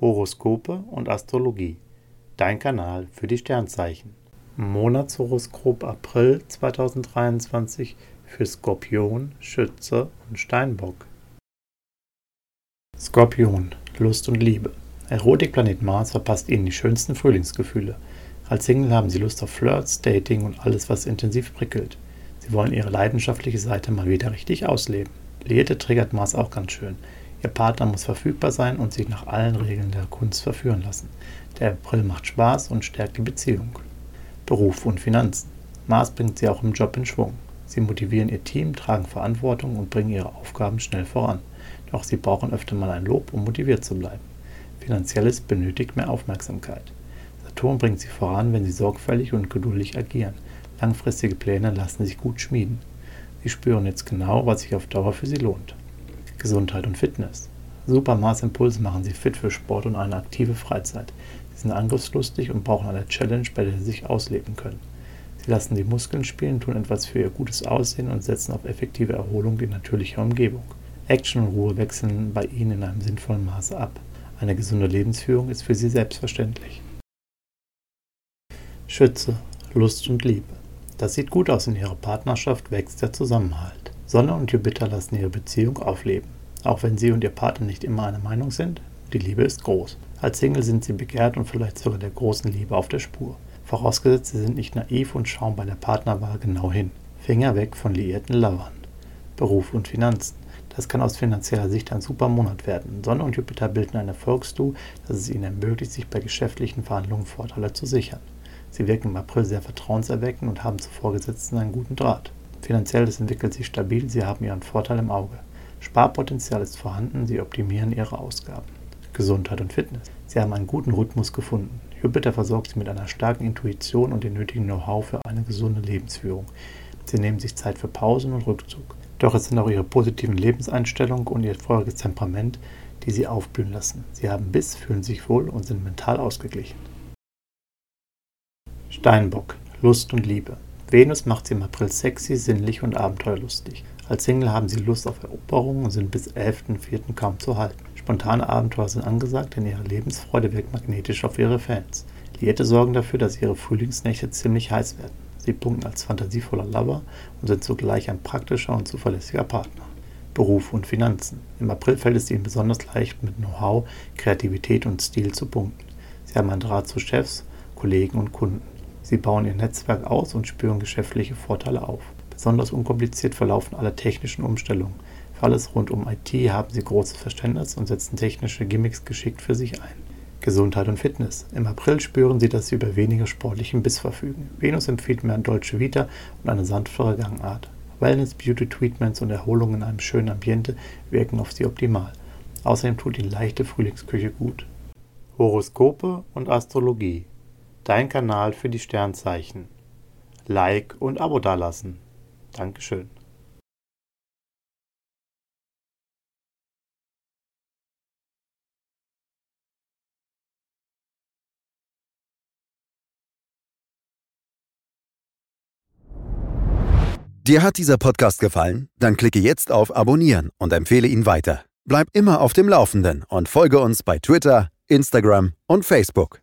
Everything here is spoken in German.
Horoskope und Astrologie. Dein Kanal für die Sternzeichen. Monatshoroskop April 2023 für Skorpion, Schütze und Steinbock. Skorpion, Lust und Liebe. Erotikplanet Mars verpasst Ihnen die schönsten Frühlingsgefühle. Als Single haben Sie Lust auf Flirts, Dating und alles, was intensiv prickelt. Sie wollen Ihre leidenschaftliche Seite mal wieder richtig ausleben. Liette triggert Mars auch ganz schön. Ihr Partner muss verfügbar sein und sich nach allen Regeln der Kunst verführen lassen. Der April macht Spaß und stärkt die Beziehung. Beruf und Finanzen. Mars bringt sie auch im Job in Schwung. Sie motivieren ihr Team, tragen Verantwortung und bringen ihre Aufgaben schnell voran. Doch sie brauchen öfter mal ein Lob, um motiviert zu bleiben. Finanzielles benötigt mehr Aufmerksamkeit. Saturn bringt sie voran, wenn sie sorgfältig und geduldig agieren. Langfristige Pläne lassen sich gut schmieden. Sie spüren jetzt genau, was sich auf Dauer für sie lohnt. Gesundheit und Fitness. Super Maßimpulse machen sie fit für Sport und eine aktive Freizeit. Sie sind angriffslustig und brauchen eine Challenge, bei der sie sich ausleben können. Sie lassen die Muskeln spielen, tun etwas für ihr gutes Aussehen und setzen auf effektive Erholung in natürlicher Umgebung. Action und Ruhe wechseln bei ihnen in einem sinnvollen Maße ab. Eine gesunde Lebensführung ist für sie selbstverständlich. Schütze, Lust und Liebe. Das sieht gut aus in ihrer Partnerschaft, wächst der Zusammenhalt. Sonne und Jupiter lassen ihre Beziehung aufleben. Auch wenn sie und ihr Partner nicht immer einer Meinung sind, die Liebe ist groß. Als Single sind sie begehrt und vielleicht sogar der großen Liebe auf der Spur. Vorausgesetzt, sie sind nicht naiv und schauen bei der Partnerwahl genau hin. Finger weg von liierten Lovern. Beruf und Finanzen. Das kann aus finanzieller Sicht ein super Monat werden. Sonne und Jupiter bilden ein Erfolgsdu, das es ihnen ermöglicht, sich bei geschäftlichen Verhandlungen Vorteile zu sichern. Sie wirken im April sehr vertrauenserweckend und haben zu Vorgesetzten einen guten Draht. Finanzielles entwickelt sich stabil, Sie haben Ihren Vorteil im Auge. Sparpotenzial ist vorhanden, Sie optimieren Ihre Ausgaben. Gesundheit und Fitness. Sie haben einen guten Rhythmus gefunden. Jupiter versorgt Sie mit einer starken Intuition und dem nötigen Know-how für eine gesunde Lebensführung. Sie nehmen sich Zeit für Pausen und Rückzug. Doch es sind auch Ihre positiven Lebenseinstellungen und Ihr feuriges Temperament, die Sie aufblühen lassen. Sie haben Biss, fühlen sich wohl und sind mental ausgeglichen. Steinbock, Lust und Liebe. Venus macht sie im April sexy, sinnlich und abenteuerlustig. Als Single haben sie Lust auf Eroberungen und sind bis 11.04. kaum zu halten. Spontane Abenteuer sind angesagt, denn ihre Lebensfreude wirkt magnetisch auf ihre Fans. Liette sorgen dafür, dass ihre Frühlingsnächte ziemlich heiß werden. Sie punkten als fantasievoller Lover und sind zugleich ein praktischer und zuverlässiger Partner. Beruf und Finanzen. Im April fällt es ihnen besonders leicht, mit Know-how, Kreativität und Stil zu punkten. Sie haben einen Draht zu Chefs, Kollegen und Kunden. Sie bauen ihr Netzwerk aus und spüren geschäftliche Vorteile auf. Besonders unkompliziert verlaufen alle technischen Umstellungen. Für alles rund um IT haben sie großes Verständnis und setzen technische Gimmicks geschickt für sich ein. Gesundheit und Fitness. Im April spüren sie, dass sie über weniger sportlichen Biss verfügen. Venus empfiehlt mehr Deutsche Vita und eine sanftere Gangart. Wellness, Beauty Treatments und Erholung in einem schönen Ambiente wirken auf sie optimal. Außerdem tut ihnen leichte Frühlingsküche gut. Horoskope und Astrologie dein Kanal für die Sternzeichen. Like und Abo dalassen. Dankeschön. Dir hat dieser Podcast gefallen? Dann klicke jetzt auf Abonnieren und empfehle ihn weiter. Bleib immer auf dem Laufenden und folge uns bei Twitter, Instagram und Facebook.